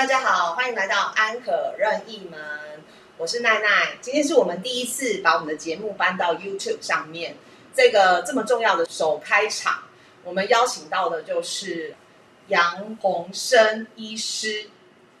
大家好，欢迎来到安可任意门，我是奈奈。今天是我们第一次把我们的节目搬到 YouTube 上面，这个这么重要的首开场，我们邀请到的就是杨洪生医师，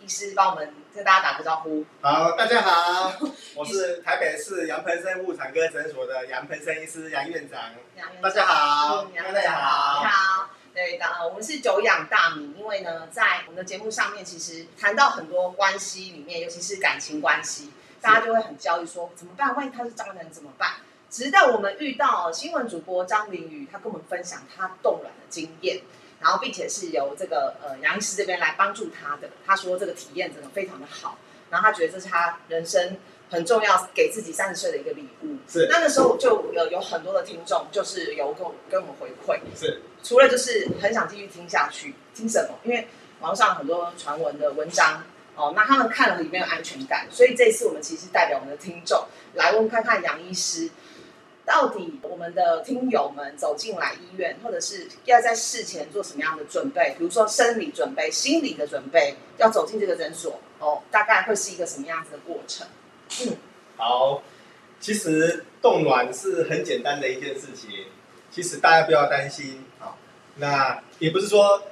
医师帮我们跟大家打个招呼。好，大家好，我是台北市杨培生妇产科诊所的杨培生医师杨院长。杨院长大家好嗯杨大院长家好你好。对的，呃我们是久仰大名，因为呢，在我们的节目上面，其实谈到很多关系里面，尤其是感情关系，大家就会很焦虑，说怎么办？万一他是渣男怎么办？直到我们遇到新闻主播张凌宇，他跟我们分享他冻卵的经验，然后并且是由这个呃杨医师这边来帮助他的。他说这个体验真的非常的好，然后他觉得这是他人生很重要，给自己三十岁的一个礼物。是那那时候就有有很多的听众，就是有跟我跟我们回馈，是除了就是很想继续听下去，听什么？因为网上很多传闻的文章哦，那他们看了里面有安全感，所以这次我们其实代表我们的听众来问看看杨医师，到底我们的听友们走进来医院，或者是要在事前做什么样的准备？比如说生理准备、心理的准备，要走进这个诊所哦，大概会是一个什么样子的过程？嗯，好。其实冻卵是很简单的一件事情，其实大家不要担心啊。那也不是说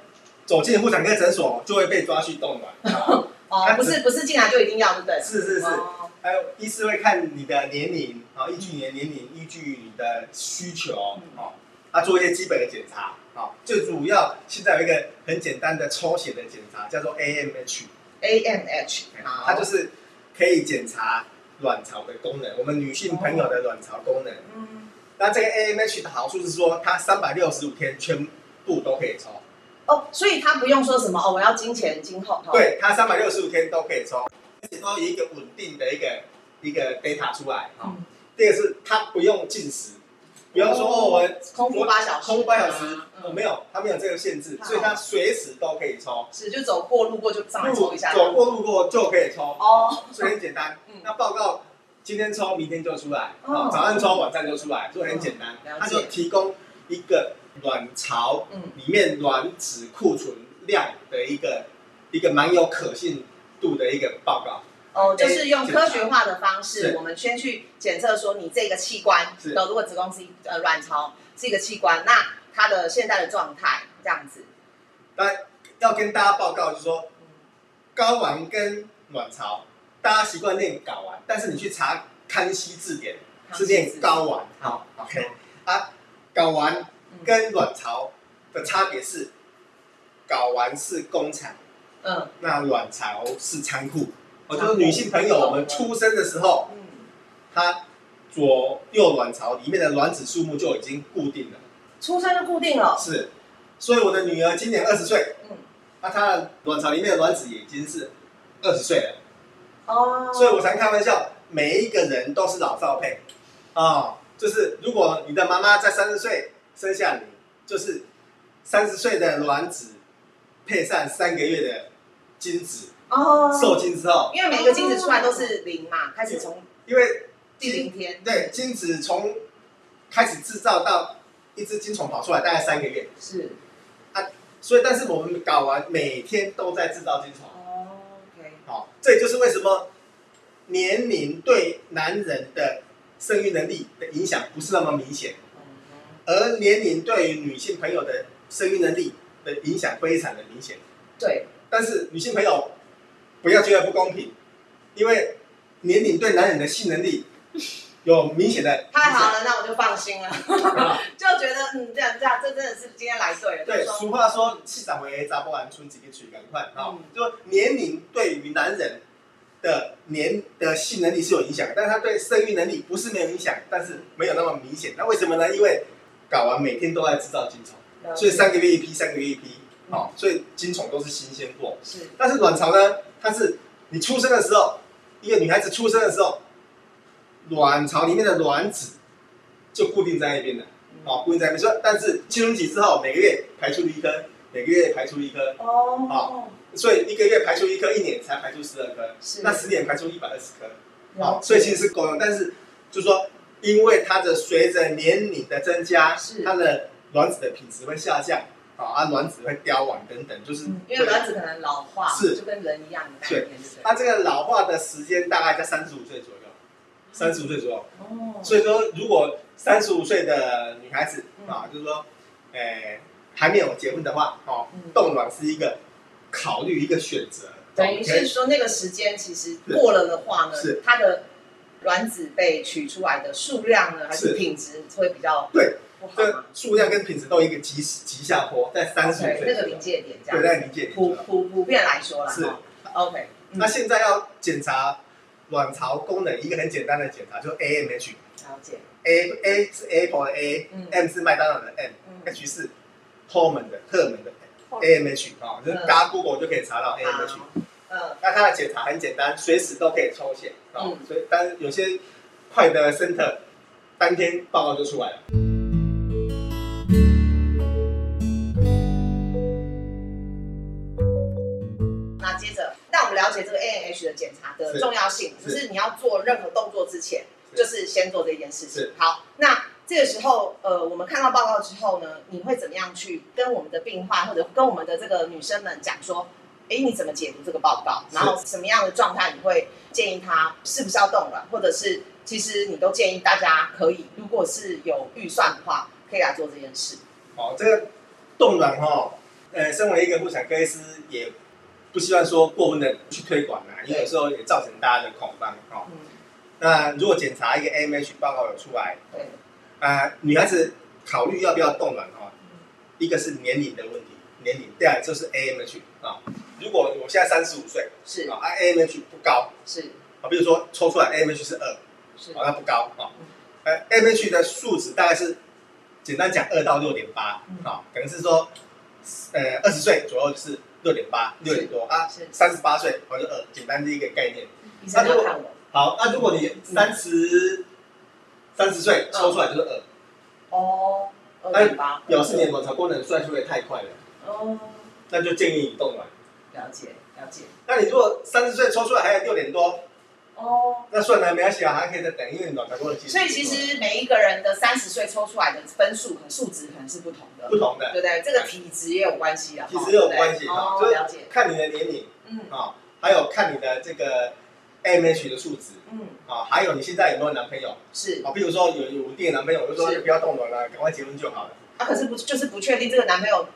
走进妇产科诊所就会被抓去冻卵，啊哦，不是不是进来就一定要，对不对？是是是。哦还有医师会看你的年龄啊，依据你的年龄，依据你的需求嗯哦，啊做一些基本的检查啊。最主要现在有一个很简单的抽血的检查，叫做 AMH。AMH，好，它就是可以检查卵巢的功能，我们女性朋友的卵巢功能。嗯，那这个 AMH 的好处是说，它三百六十五天全部都可以抽，哦，所以它不用说什么哦，我要金钱今后，哦，对，它三百六十五天都可以抽，而且都有一个稳定的一个一个 data 出来。哦。嗯，第二个是它不用进食，比方说我空腹八小时，空腹八小时，没有，他没有这个限制，所以他随时都可以抽，是就走过路过就上来抽一下，走过路过就可以抽。哦，所以很简单。嗯。那报告今天抽，明天就出来，哦。哦，早上抽，晚上就出来，所以很简单。嗯了解。它就提供一个卵巢嗯，里面卵子库存量的一个一个蛮有可信度的一个报告。哦，就是用科学化的方式，我们先去检测说你这个器官，是。的如果子宫是呃卵巢是一个器官，那它的现在的状态这样子，但要跟大家报告，就是说睾丸跟卵巢，大家习惯念睾丸，但是你去查康熙字典是念睾丸。好，OK。啊，睾丸嗯跟卵巢的差别是，睾丸是工厂。嗯。那卵巢是仓库，哦，就是女性朋友，我们出生的时候，嗯，她左右卵巢里面的卵子数目就已经固定了，出生就固定了，是，所以我的女儿今年二十岁，嗯，那她的卵巢里面的卵子也已经是二十岁了，哦，所以我常开玩笑，每一个人都是老少配，啊、就是如果你的妈妈在三十岁生下你，就是三十岁的卵子配上三个月的精子，哦，受精之后。因为每个精子出来都是零嘛，开始从因为第零天，对精子从开始制造到一只精虫跑出来大概三个月，是。啊，所以但是我们搞完每天都在制造精虫，哦，OK，好、这也就是为什么年龄对男人的生育能力的影响不是那么明显，嗯而年龄对于女性朋友的生育能力的影响非常的明显。对，但是女性朋友不要觉得不公平，因为年龄对男人的性能力 有明显的。太好了，那我就放心了，啊。就觉得嗯，这样这样，这真的是今天来对了，对，俗话说“气长为查不完，春几个曲赶快”啊嗯，就年龄对于男人的年的性能力是有影响，但是他对生育能力不是没有影响，但是没有那么明显。那为什么呢？因为睾丸每天都在制造精虫，所以三个月一批，三个月一批，嗯。哦，所以精虫都是新鲜货。是。但是卵巢呢，它是你出生的时候，一个女孩子出生的时候，卵巢里面的卵子就固定在那边的，哦，固定在那边。说，但是青春期之后，每个月排出一颗，每个月排出一颗，哦，所以一个月排出一颗，一年才排出十二颗，是那十年排出一百二十颗，了哦，所以其实是够用。但是就是说，因为它的随着年龄的增加是，它的卵子的品质会下降，啊，啊卵子会凋亡等等，就是嗯，因为卵子可能老化，是就跟人一样的概念，对？它这个老化的时间大概在三十五岁左右，三十五岁左右。哦，所以说，如果三十五岁的女孩子啊，就是说，诶、还没有结婚的话，哦嗯，冻卵是一个考虑一个选择。等于是说那个时间其实过了的话呢是，它的卵子被取出来的数量呢，还是是。品质会比较对这？数量跟品质都一个急急下坡，在三十五岁那个临界点这对，样，在临界点普。普普遍来说啦，是。OK，嗯。那现在要检查卵巢功能，一个很简单的检查就是 AMH。了解，A A 是 Apple 的嗯。A，M 是麦当劳的 M，H 嗯。是 hormone 的荷尔蒙的 AMH 啊，就是嗯。大家 Google 就可以查到 AMH。那它的检查很简单，随时都可以抽血啊嗯，所以但是有些快的 center 当天报告就出来了。那接着让我们了解这个 A N H 的检查的重要性，是。就是你要做任何动作之前，是。就是先做这件事情。好，那这个时候，呃，我们看到报告之后呢，你会怎么样去跟我们的病患或者跟我们的这个女生们讲说，哎，你怎么解读这个报告？然后什么样的状态你会建议他是不是要冻卵，或者是其实你都建议大家可以，如果是有预算的话，可以来做这件事。哦，这个冻卵哈，呃，身为一个妇产科医师，也不希望说过分的去推广啦，因为有时候也造成大家的恐慌哦。嗯，那如果检查一个 AMH 报告有出来，对，啊、女孩子考虑要不要冻卵哈，一个是年龄的问题，年龄，第二就是 AMH 啊。如果我现在三十五岁是。啊啊，AMH 不高。是。啊，比如说抽出来 AMH 是二，是。啊，那不高啊。呃，AMH 的数值大概是简单讲二到六点八嗯。啊，可能是说呃二十岁左右就是六点八六点多啊，是，三十八岁或者二，简单的一个概念。那如果。好，那如果你三十三十岁抽出来就是二。哦，二哎点八，表示你的卵巢功能算出的太快了，哦，那就建议你动卵。了解了解，那你如果三十岁抽出来还有六点多，哦，那算了，没关系啊，还可以再等，因为你卵巢功能其实所以其实每一个人的三十岁抽出来的分数和数值可能是不同的，不同的，对不对？这个体质也有关系啊，体质也有关系啊，哦，就是了解，看你的年龄嗯。啊，还有看你的这个 AMH 的数值嗯，啊，还有你现在有没有男朋友？是，啊？比如说有有稳定的男朋友，我就说不要冻卵了，赶快结婚就好了。啊，可是不就是不确定这个男朋友是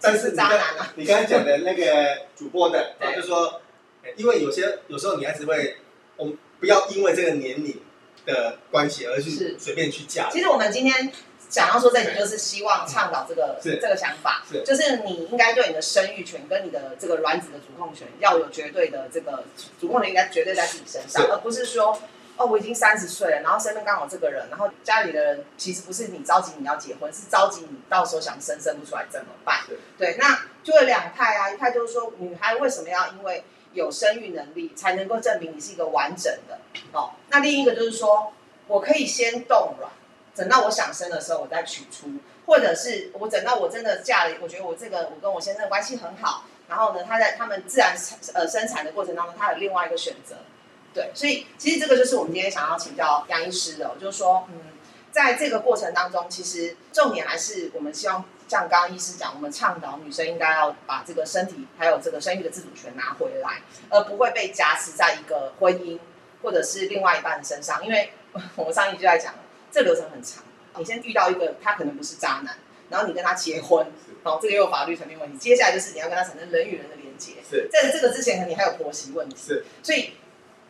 但是你刚渣男啊，你刚才讲的那个主播的啊，对就说，呃因为有些有时候女孩子会，我们不要因为这个年龄的关系而去随便去嫁。其实我们今天想要说这里，就是希望倡导这个是。这个想法，是。就是你应该对你的生育权跟你的这个卵子的主控权要有绝对的这个主控权，应该绝对在自己身上，而不是说哦我已经三十岁了，然后身边刚好这个人，然后家里的人其实不是你着急你要结婚，是着急你到时候想生生不出来怎么办是？对，那就有两派啊，一派就是说女孩为什么要因为有生育能力才能够证明你是一个完整的哦，那另一个就是说我可以先冻卵。等到我想生的时候，我再取出，或者是我等到我真的嫁了，我觉得我这个我跟我先生的关系很好，然后呢，他在他们自然呃生产的过程当中，他有另外一个选择，对，所以其实这个就是我们今天想要请教杨医师的哦，就是说，嗯，在这个过程当中，其实重点还是我们希望像刚刚医师讲，我们倡导女生应该要把这个身体还有这个生育的自主权拿回来，而不会被夹持在一个婚姻或者是另外一半的身上，因为 我们上一集就在讲。这流程很长，你先遇到一个他可能不是渣男，然后你跟他结婚，好、哦，这个又有法律层面问题。接下来就是你要跟他产生人与人的连接，是在这个之前，可能你还有婆媳问题，是，所以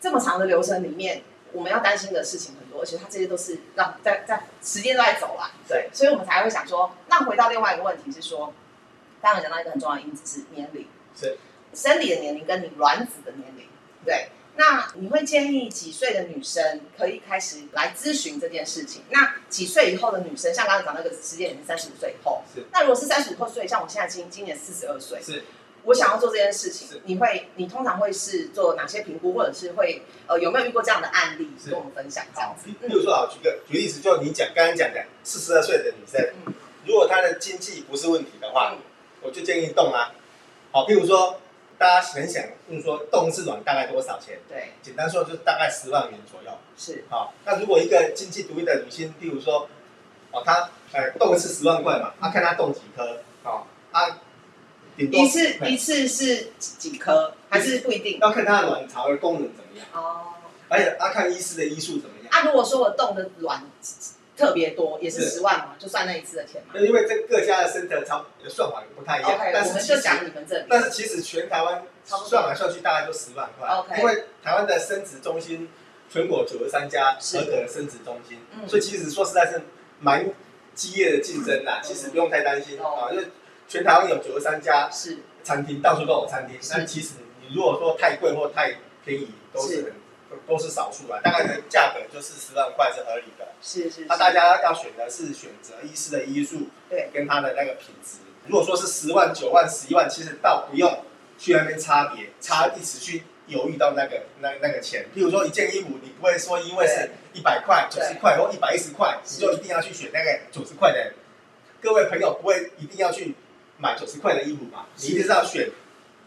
这么长的流程里面，我们要担心的事情很多，而且它这些都是让在在时间都在走啦，对，所以我们才会想说，那回到另外一个问题是说，刚刚讲到一个很重要的因子是年龄，是。生理的年龄跟你卵子的年龄，对。那你会建议几岁的女生可以开始来咨询这件事情？那几岁以后的女生，像刚才讲那个时间点是三十五岁以后。是，那如果是三十五岁，像我现在今今年四十二岁，是我想要做这件事情，你会你通常会是做哪些评估，或者是会呃有没有遇过这样的案例是跟我们分享这样子？比如说啊，举个举例子，就你讲刚刚讲的四十二岁的女生，嗯如果她的经济不是问题的话，嗯我就建议动啊。好，譬如说大家很想问说动一次卵大概多少钱？对，简单说就是大概十万元左右。是好，那如果一个经济独立的女性，譬如说，哦，她呃动一次十万块嘛，她看她动几颗，哦，顶多一次一次是几颗，还是不一定？要看它的卵巢的功能怎么样，哦，而且要看医师的医术怎么样。啊，如果说我动的卵特别多，也是是十万嘛，就算那一次的钱嘛。因为这各家的生的超算法不太一样但是就讲你们这里。但是其实全台湾算来算去大概就十万块因为台湾的生殖中心全国九十三家合格的生殖中心，嗯。所以其实说实在是蛮激烈的竞争啦，嗯。其实不用太担心哦。啊，因为全台湾有九十三家是餐厅，到处都有餐厅，是但其实你如果说太贵或太便宜，都是是很都是少数啊，大概的价格就是十万块是合理的。是是。那大家要选的是选择医师的医术，对，跟他的那个品质。如果说是十万、九万、十一万，其实倒不用去那边差别，差一直去犹豫到那个那那个钱。譬如说一件衣服，你不会说因为是一百块、九十块或一百一十块，你就一定要去选那个九十块的。各位朋友不会一定要去买九十块的衣服嘛？你一定是要选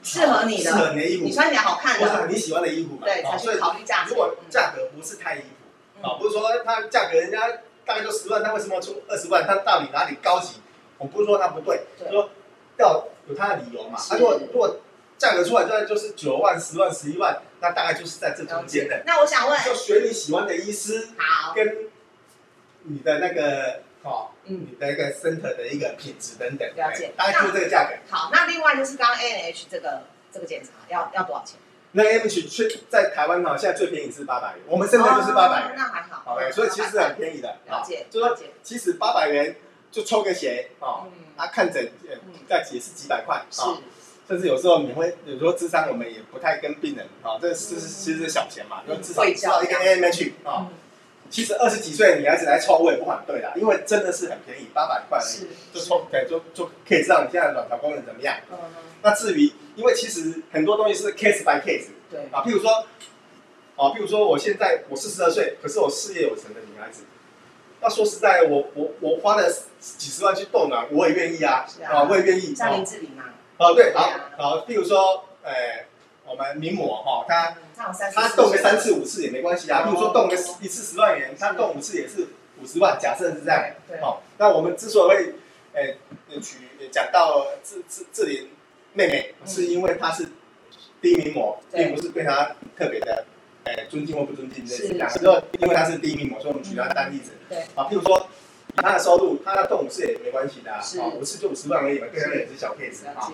适合你的适合你的衣服，你穿起来好看或的，者你喜欢的衣服嘛？对，哦所以才去考虑价格如。果价格不是太衣服。啊，不是说它价格人家大概就十万，它为什么出二十万？它到底哪里高级？我不是说它不对，对说要有它的理由嘛。是啊，如果如果价格出来就就是九万、十万、十一万，那大概就是在这中间的。那我想问，就选你喜欢的医师好，跟你的那个哦，嗯，你的一个身体的一个品质等等，了解。哎大概就是这个价格。好，那另外就是刚刚 A N H 这个这个检查要要多少钱？那 M H 去在台湾哈，现在最便宜是八百元，我们现在就是八百。那还好。OK，所以其实很便宜的，了解啊就说其实八百元就抽个血哦，嗯，啊看诊再也是几百块是。啊，甚至有时候你会有时候智商我们也不太跟病人啊，这是嗯。其实是小钱嘛，就至少少一个教 AMH 啊，嗯其实二十几岁的女孩子来抽我也不反对啦，因为真的是很便宜，八百块而已就抽对就就可以知道你现在的卵巢功能怎么样。嗯，那至于因为其实很多东西是 case by case 对，啊，譬如说啊，譬如说我现在我四十二岁，可是我事业有成的女孩子。那说实在，我我我花了几十万去冻卵，我也愿意啊，是啊我也愿意。像林哦志玲嘛，哦，对，好好，譬如说，呃，我们名模哈，他嗯他动个三次五次也没关系啊。哦譬如说动个一次十万元，他动五次也是五十万，假设是这样。对，哦，那我们之所以会，呃，举讲到志志志玲妹妹，嗯是因为她是第一名模，对并不是对她特别的，呃，尊敬或不尊敬这是样。是就因为她是第一名模，所以我们举她当例子。对，啊，譬如说。以她的收入，她要动五次也没关系的啊，五次就五十万而已嘛，对她也是小 case 啊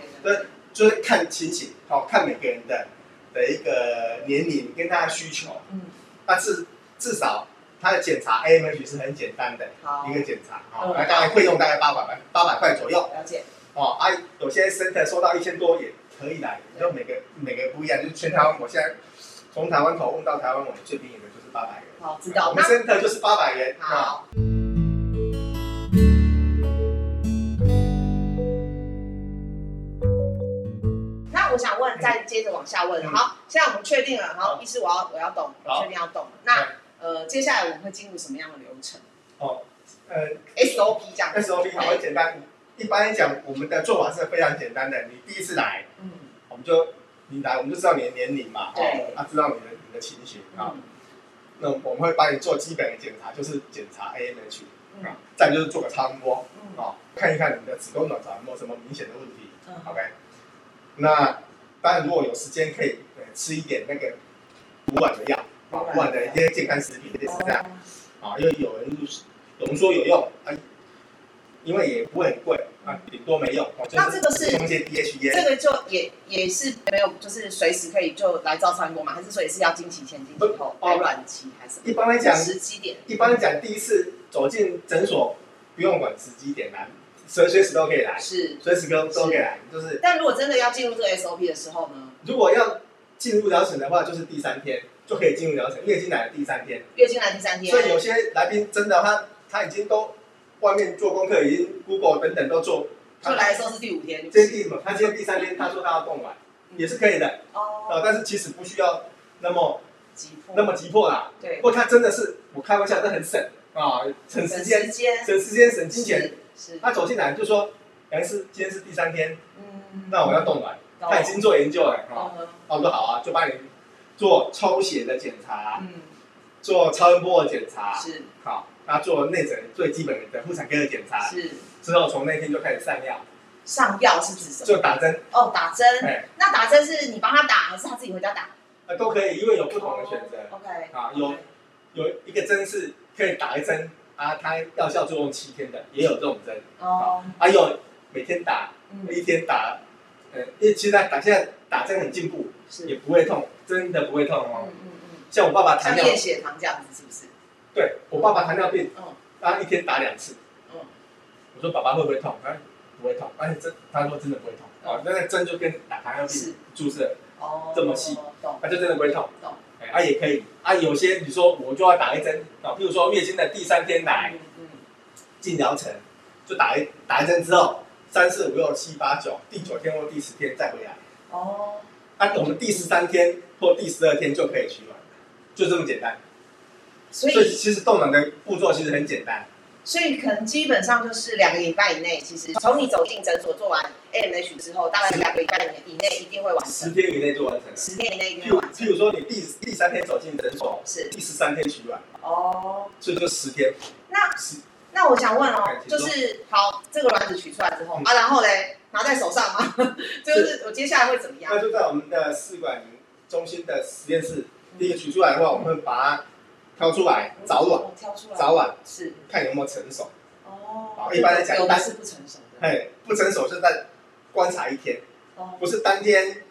就是看情形，好、看每个人的的一个年龄跟他的需求。嗯，那至至少他的检查 AMH 是很简单的好。一，个检查，嗯。哦，那大概费用大概八百块八百块左右，了解，哦，啊，有些 center 收到一千多也可以来，就每个每个不一样，就是全台湾，我现在从台湾头问到台湾尾，最便宜的就是八百元，好，知道。我们那 center 就是八百元，啊，好，那问，再接着往下问。嗯好，现在我们确定了，好，好医师我要我要动，确定要动。那呃，接下来我们会进入什么样的流程哦，呃？SOP 这样。，SOP 好很简单，一般来讲，我们的做法是非常简单的，你第一次来，嗯我们就你来，我们就知道你的年龄嘛，对哦，啊，知道你的你的情形啊。嗯那我们会帮你做基本的检查，就是检查 AMH 嗯啊，再就是做个超音波嗯啊，看一看你的子宫卵巢有没有什么明显的问题。嗯 OK，那当然如果有时间可以呃吃一点那个补碗的药啊，补碗的一些健康食品类似这样哦啊，因为有人说有用啊，因为也不会很贵啊，顶多没用。那这个是用一些 DHA 这个就也也是没有，就是随时可以就来照超音波嘛？还是说也是要经期前、经期后、哦排卵期还是？一般来讲时机点。一般来讲，第一次走进诊所不用管时机点来，随随时都可以来，是，随时都都可以来。就是但如果真的要进入这个 SOP 的时候呢，如果要进入疗程的话，就是第三天就可以进入疗程，月经来的第三天。月经来第三天，所以有些来宾真的他他已经都外面做功课，已经 Google 等等都做，就来的时候是第五天，今天第什么？他今天第三天，他说他要动卵，也是可以的哦，啊，但是其实不需要那么急迫，那么急迫啦。对不，过他真的是我开玩笑，这很省啊，省时间省时间省金钱。是，他走进来就说，杨医师今天是第三天，嗯，那我要动卵，懂他已经做研究了哈。嗯那我说好啊，就帮你做抽血的检查，嗯，做超音波的检查，是好，那做内诊最基本的妇产科的检查，是，之后从那天就开始上药，上药是指什么？就打针，哦，打针。哎，那打针是你帮他打，还是他自己回家打啊都可以，因为有不同的选择？OK。啊，有有一个针是可以打一针啊，它药效作用七天的，也有这种针。哦。还有每天打，嗯一天打，呃，因为其实打现在打针很进步，是。也不会痛，真的不会痛哦。嗯嗯嗯。像我爸爸糖尿，像验血糖这样子是不是？对我爸爸糖尿病，嗯他一天打两次。嗯。我说爸爸会不会痛？他说不会痛，而且真他说真的不会痛。哦，那个针就跟打糖尿病注射，哦。这么细懂。那就真的不会痛。懂。哎，啊也可以，啊有些你说我就要打一针啊，譬如说月经的第三天来。进疗程，就打一打一针之后，三四五六七八九，第九天或第十天再回来。哦。啊，我们第十三天或第十二天就可以取卵，就这么简单。所以其实冻卵的步骤其实很简单。所以可能基本上就是两个礼拜以内，其实从你走进诊所做完 AMH 之后，大概两个礼拜以内一定会完成。十天以内就完成了。十天以内一定譬如会完成。譬如说你第第三天走进诊所，是第十三天取卵，哦。所以就十天。那十那我想问哦就是好，这个卵子取出来之后嗯啊，然后嘞拿在手上吗？就是我接下来会怎么样那？就在我们的试管中心的实验室，第一个取出来的话，我们会把它挑出来找卵，哦，挑出来早晚是看有没有成熟。哦。一般来讲有的是不成熟的。哎，不成熟是在观察一天，哦，不是当天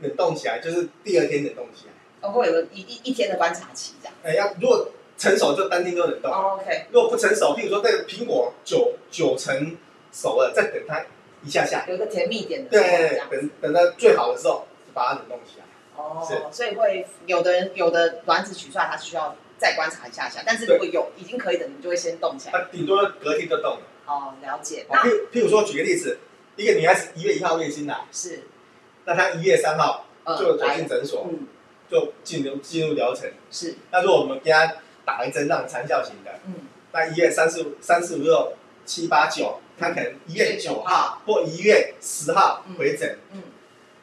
冷冻起来，就是第二天冷冻起来。哦，会有个一一一天的观察期这样。哎，要如果成熟就当天就冷冻。哦，OK，如果不成熟，譬如说这个苹果九九成熟了，再等它一下下，有一个甜蜜点的对，。等等到最好的时候，把它冷冻起来。哦是，所以会有的人有的卵子取出来，它是需要再观察一下下，但是如果有已经可以的，你就会先动起来。那顶多隔天就动了。哦，了解。好，那譬如譬如说举个例子，一个女孩子一月一号月经来，是那她一月三号呃就走来进诊所，嗯就进入进入疗程。是那如果我们给她打一针让长效型的，嗯那一月三四五三四五六七八九，她可能一月九号或一月十号回诊，嗯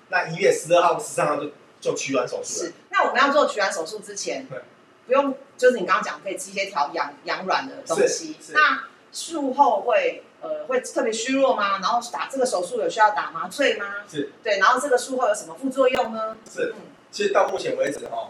那一月十二号、十三号就就取卵手术了。是。那我们要做取卵手术之前对，不用就是你刚刚讲可以吃一些调养养软的东西那术后会呃会特别虚弱吗？然后打这个手术有需要打麻醉吗？是对，然后这个术后有什么副作用呢？是，嗯，其实到目前为止哈，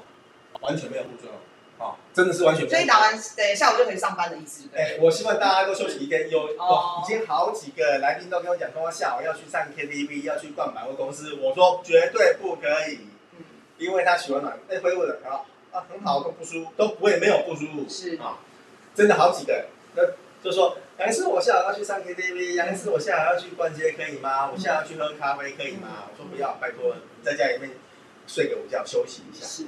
完全没有副作用，哦，真的是完全没有。所以打完对下午就可以上班的意思。对哎，我希望大家都休息一天。有哦，已经好几个来宾都跟我讲，说下午要去上 KTV，要去逛百货公司。我说绝对不可以，嗯因为他取完卵，哎，恢复的很好啊，很好，都不舒服，都不会没有不舒服。是啊，真的好几个，那就说，还是我下午要去上 KTV，还是我下午要去逛街可以吗？我下午要去喝咖啡可以吗？我说不要，拜托，你在家里面睡个午觉休息一下。是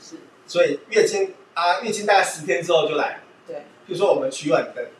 是，所以月经啊，月经大概十天之后就来。对，比如说我们取卵的，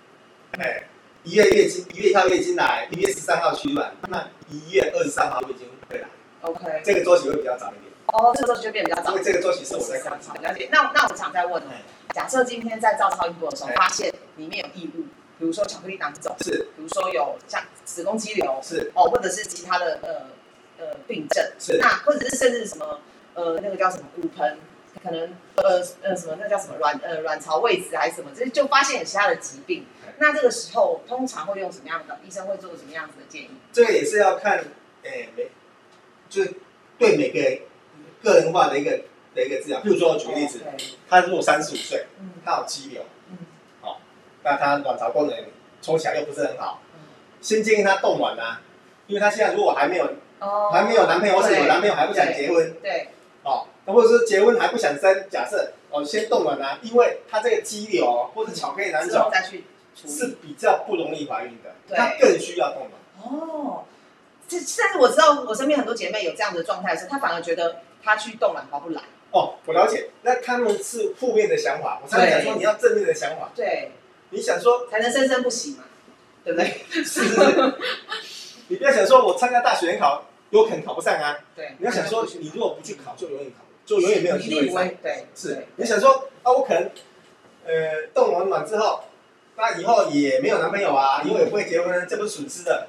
哎，一月月经，一月一号月经来，一月十三号取卵，那一月二十三号月经会来，OK。这个周期会比较早一点，哦，这个周期就变比较早因为。这个周期是我在观察。了解。那那我想再问哦哎，假设今天在照超音波的时候哎发现里面有异物，比如说巧克力囊肿，是比如说有像子宫肌瘤，是哦，或者是其他的呃呃病症，是那或者是甚至什么呃那个叫什么骨盆，可能呃呃什么那叫什么卵呃卵巢位置还是什么，就是就发现有其他的疾病哎。那这个时候通常会用什么样的医生会做什么样子的建议？这个也是要看，哎，每就是对每个人个人化的一个的一个治疗。譬如说，我举个例子他如果三十五岁，嗯。他有肌瘤，嗯。那他卵巢功能抽起来又不是很好，嗯，先建议他冻卵啊，因为他现在如果还没有哦。还没有男朋友，或是有男朋友还不想对。结婚，对，哦，那或者是结婚还不想生，假设哦先冻卵啊，因为他这个肌瘤或者巧克力囊肿再去是。比较不容易怀孕的，对。他更需要冻卵。哦，这但是我知道我身边很多姐妹有这样的状态，是她反而觉得她去动卵划不来。哦，我了解，那他们是负面的想法，我常常讲说你要正面的想法，对，你想说才能生生不息嘛，对不对？是是是，你不要想说我参加大学联考有可能考不上啊，对，你要想说你如果不去考就永远考，就永远没有机会上。对，是，你想说啊，我可能呃冻完卵之后，那以后也没有男朋友啊，以后也不会结婚，这不是损失的。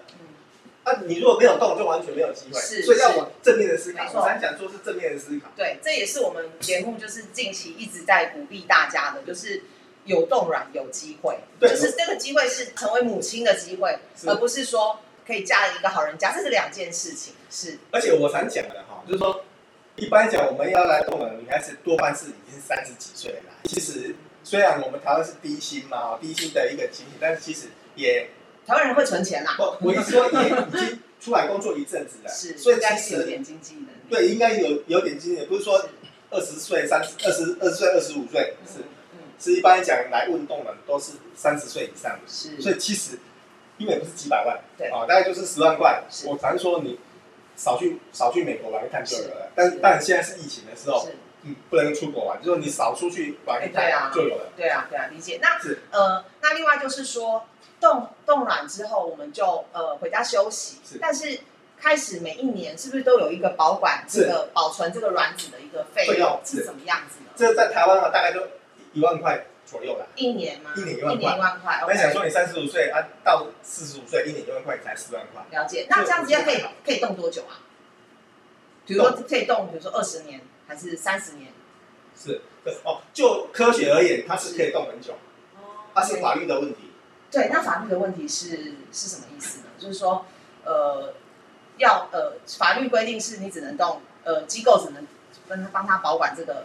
嗯啊，你如果没有动，就完全没有机会。是所以要往正面的思考。我常讲说是正面的思考。对，这也是我们节目就是近期一直在鼓励大家的，就是有动软有机会，对就是这个机会是成为母亲的机会，而不是说可以嫁了一个好人家，这是两件事情。是，而且我常讲的哈，就是说，一般讲我们要来动的女孩子多半是已经三十几岁了。其实虽然我们台湾是低薪嘛，低薪的一个情形，但是其实也台湾人会存钱啦。不，我意思说也已经出来工作一阵子了，是，所以应该其实是有点经济能力。对应该有有点经济，不是说二十岁、三十、二十二十岁、二十五岁是。嗯，是一般来讲来运动的都是三十岁以上的，是，所以其实因为不是几百万，对啊，大概就是十万块。是我常说你少去少去美国玩一趟就有了，是但但现在是疫情的时候，是，嗯，不能出国玩，就是说你少出去玩一趟就有了。对啊，对啊，理解。那是呃，那另外就是说，冻冻卵之后，我们就呃回家休息。是但是开始每一年是不是都有一个保管这个保存这个卵子的一个费费用是是怎么样子呢？这在台湾啊，大概就一万块左右啦。一年吗？一年一一万块年一万块。那想说你三十五岁啊，到四十五岁，一年一万块你才四万块。了解。那这样子要可以可以冻多久啊？比如说可以冻，比如说二十年还是三十年？是，对哦，就科学而言，它是可以冻很久，哦它是法律的问题。对，那法律的问题是是什么意思呢？就是说，呃，要呃，法律规定是你只能动，呃，机构只能跟他帮他保管这个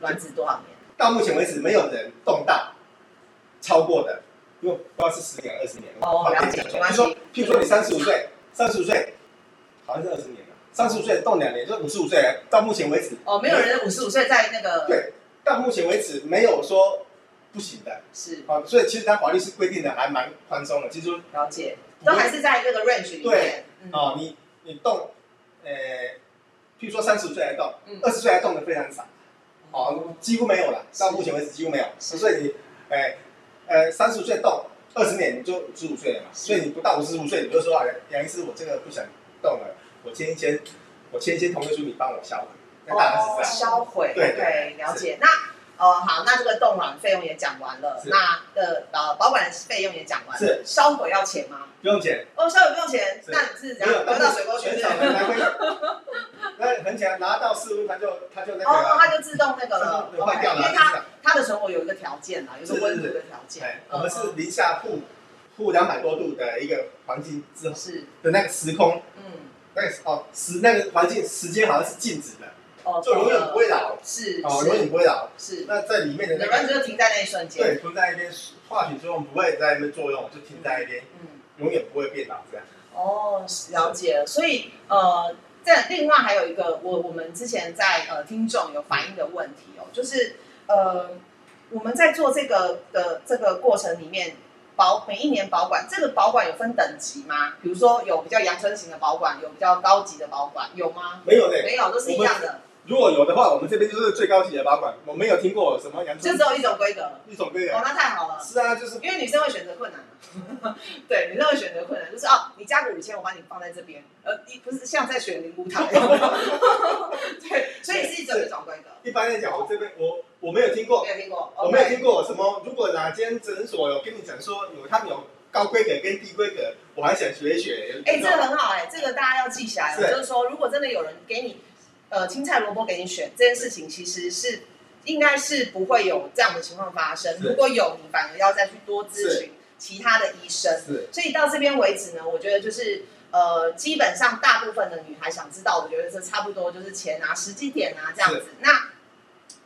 卵子多少年？到目前为止，没有人动到超过的，因为不知道是十年、二十年。哦了解没关系譬如说，譬如说你三十五岁，三十五岁，好像是二十年了。三十五岁动两年，就是五十五岁了。到目前为止，哦，没有人五十五岁在那个对，到目前为止没有说不行的。是啊，所以其实它法律是规定的还蛮宽松的。其实了解，都还是在这个 range 里面。嗯，哦，你你动，呃，譬如说三十五岁来动嗯，二十岁来动的非常少。哦，几乎没有了，到目前为止几乎没有。是所以你，哎，呃，三十五岁动二十年，你就五十五岁了嘛。所以你不到五十五岁，你就说啊，杨医师，我这个不想动了，我签一签，我签一签同意书，你帮我销毁。那当然是这样。销毁。对了解。那哦，好，那这个冻卵费用也讲完了，那的呃保管费用也讲完了，是烧火要钱吗？不用钱，哦，烧火不用钱，那你是怎没有样丢到水沟去？很少人来会。那很简单，拿到四温，他就他就那个哦，了，它就自动那个了就坏掉了，因为它就是它的存活有一个条件啦，有一个温度的条件哎。，我们是嗯零下负负两百多度的一个环境之后是的那个时空，嗯那个哦时那个环境时间好像是静止的，哦，就永远不会老是哦，永远是不会老。是，那在里面的那个子就停在那一瞬间。对停在一边，化学作用不会在那边作用，就停在一边，嗯，永远不会变老这样。哦，了解了。所以呃，在另外还有一个，我我们之前在呃听众有反映的问题哦，就是呃我们在做这个的这个过程里面。保每一年保管，这个保管有分等级吗？比如说有比较阳春型的保管，有比较高级的保管，有吗？没有嘞，没有，都是一样的，如果有的话，我们这边就是最高级的保管，我没有听过什么阳春就只有一种规格。一种规格哦，。那太好了。是啊，就是因为女生会选择困难嘛，对，女生会选择困难，就是哦，你加个五千，我把你放在这边，呃，你不是像在选灵骨塔，对，所以是只有一种规格，一般来讲，我这边我我没有听过没，有听过，我没有听过什么。如果哪间诊所有跟你讲说有他们有高规格跟低规格，我还想学一学。哎、这个很好哎、这个大家要记起来了。就是说，如果真的有人给你呃青菜萝卜给你选，这件事情其实是应该是不会有这样的情况发生。如果有，你反而要再去多咨询其他的医生。是所以到这边为止呢，我觉得就是呃，基本上大部分的女孩想知道，我觉得这差不多就是钱啊、时机点啊这样子。那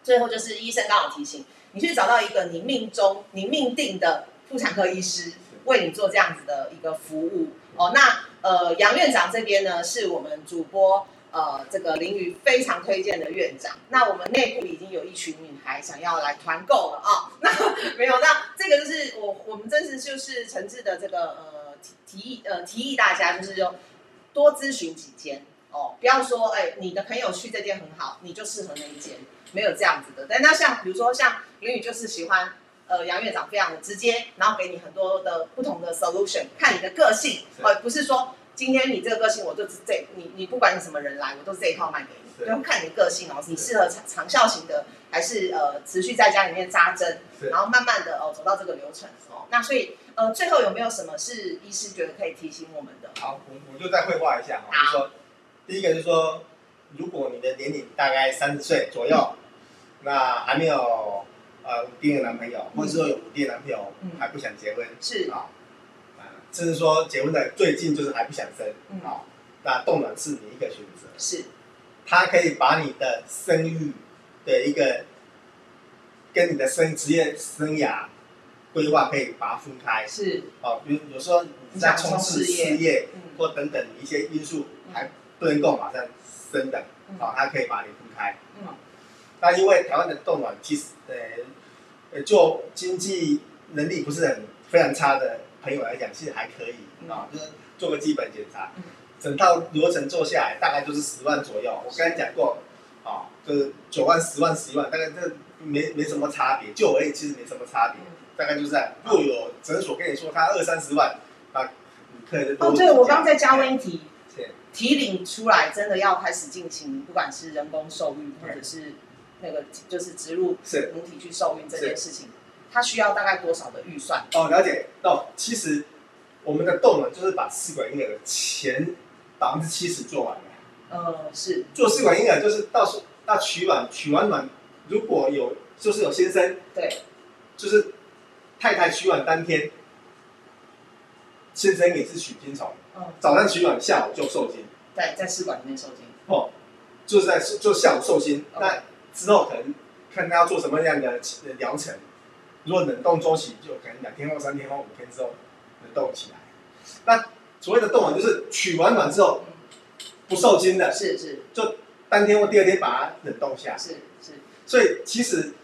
最后就是医生刚好提醒你去找到一个你命中、你命定的妇产科医师，为你做这样子的一个服务哦。那呃，杨院长这边呢，是我们主播呃这个林宇非常推荐的院长。那我们内部已经有一群女孩想要来团购了啊、那没有，那这个就是我我们真是就是诚挚的这个呃提提议呃提议大家就是说多咨询几间哦，不要说哎你的朋友去这间很好，你就适合那一间，没有这样子的。但那像比如说像林宇就是喜欢。呃，杨院长非常的直接，然后给你很多的不同的 solution，看你的个性，是呃，不是说今天你这个个性，我就是这你你不管你什么人来，我都是这一套卖给你，是要看你的个性哦，你适合长长效型的，还是呃持续在家里面扎针，然后慢慢的哦走到这个流程哦。那所以呃最后有没有什么是医师觉得可以提醒我们的？好，我我就再绘画一下哈，就是说，第一个就是说，如果你的年龄大概三十岁左右，那还没有呃稳定的男朋友，或者说有稳定的男朋友嗯。还不想结婚是。啊，啊，甚至说结婚的最近就是还不想生，嗯。好、那冻卵是你一个选择，是。它可以把你的生育的一个跟你的生职业生涯规划可以把它分开，是，哦，比如有时候你在冲事事业嗯。或等等一些因素嗯还不能够马上生的，嗯。哦，它可以把你分开。嗯。那因为台湾的冻卵其实呃呃就经济能力不是很非常差的朋友来讲，其实还可以啊、就是做个基本检查，整套流程做下来大概就是十万左右。我刚才讲过啊、就是九万、十万、十一万，大概这没没什么差别，就我而言其实没什么差别，大概就是在若有诊所跟你说他二三十万啊，你可以哦，对，我刚刚再加问一题，提领出来真的要开始进行，不管是人工受孕或者是那个就是植入母体去受孕这件事情，它需要大概多少的预算？哦，了解哦。其实我们的动能就是把试管婴儿的前百分之七十做完了。呃，是做试管婴儿就是到时候要取卵，取完卵如果有就是有先生，对，就是太太取卵当天，先生也是取精虫，嗯，早上取卵，下午就受精，在在试管里面受精。哦，就是在就下午受精。哦那之后可能看他要做什么样的疗程，如果冷冻周期就可能两天后、三天后、五天之后冷冻起来。那所谓的冻卵就是取完卵之后不受精的，是是就当天或第二天把它冷冻下来。是是，所以其实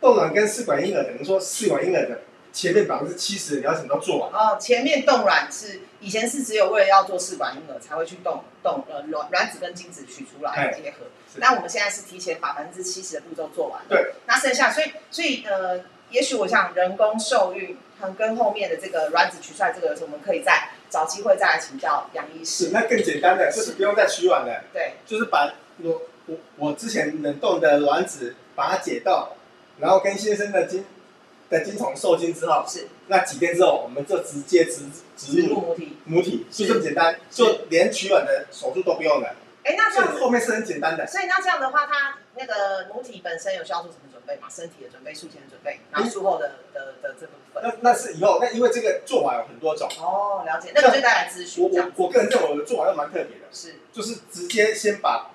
冻卵跟试管婴儿等于说试管婴儿的前面百分之七十的疗程都做完。哦，前面冻卵是以前是只有为了要做试管婴儿才会去冻冻呃卵卵子跟精子取出来哎结合，那我们现在是提前把百分之七十的步骤做完了。对，那剩下，所以所以呃，也许我想人工受孕和跟后面的这个卵子取出来这个，我们可以再找机会再来请教杨医师。是那更简单的，就是不用再取卵了，对，就是把我我我之前冷冻的卵子把它解冻，然后跟先生的精的精虫受精之后，是那几天之后我们就直接植植植入入母体。母体，就这么简单，就连取卵的手术都不用了，哎，那这样后面是很简单的。所以那这样的话，它那个母体本身有需要做什么准备嘛？身体的准备、术前的准备，然后术后的的的这部分。那那是以后，那因为这个做法有很多种，哦，了解，那个就带来咨我询我我个人认为我的做法又蛮特别的。是就是直接先把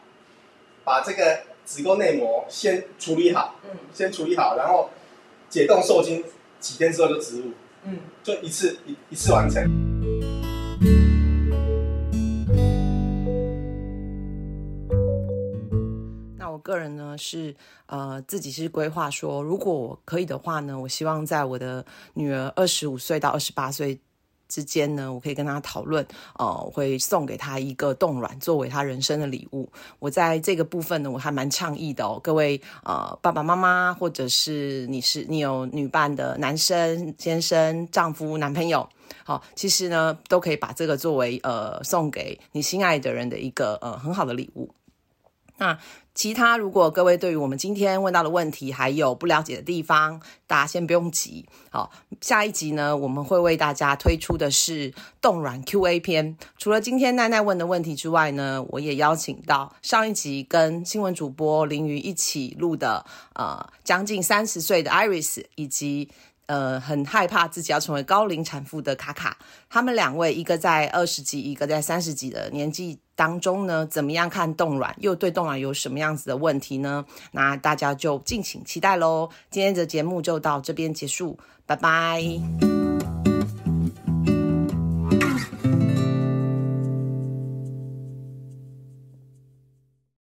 把这个子宫内膜先处理好，嗯先处理好，然后解冻受精，几天之后就植入，嗯。就一次一一次完成。个人呢是呃自己是规划说，如果我可以的话呢，我希望在我的女儿二十五岁到二十八岁之间呢，我可以跟她讨论，呃，我会送给她一个冻卵作为她人生的礼物。我在这个部分呢，我还蛮倡议的哦，各位呃爸爸妈妈，或者是你是你有女伴的男生、先生、丈夫、男朋友。好，其实呢，都可以把这个作为呃送给你心爱的人的一个呃很好的礼物。那其他如果各位对于我们今天问到的问题还有不了解的地方，大家先不用急。好，下一集呢，我们会为大家推出的是冻卵 Q&A 篇。除了今天奈奈问的问题之外呢，我也邀请到上一集跟新闻主播林瑜一起录的呃将近三十岁的 Iris 以及。呃，很害怕自己要成为高龄产妇的卡卡，他们两位，一个在二十几，一个在三十几的年纪当中呢，怎么样看冻卵，又对冻卵有什么样子的问题呢？那大家就敬请期待喽。今天的节目就到这边结束，拜拜。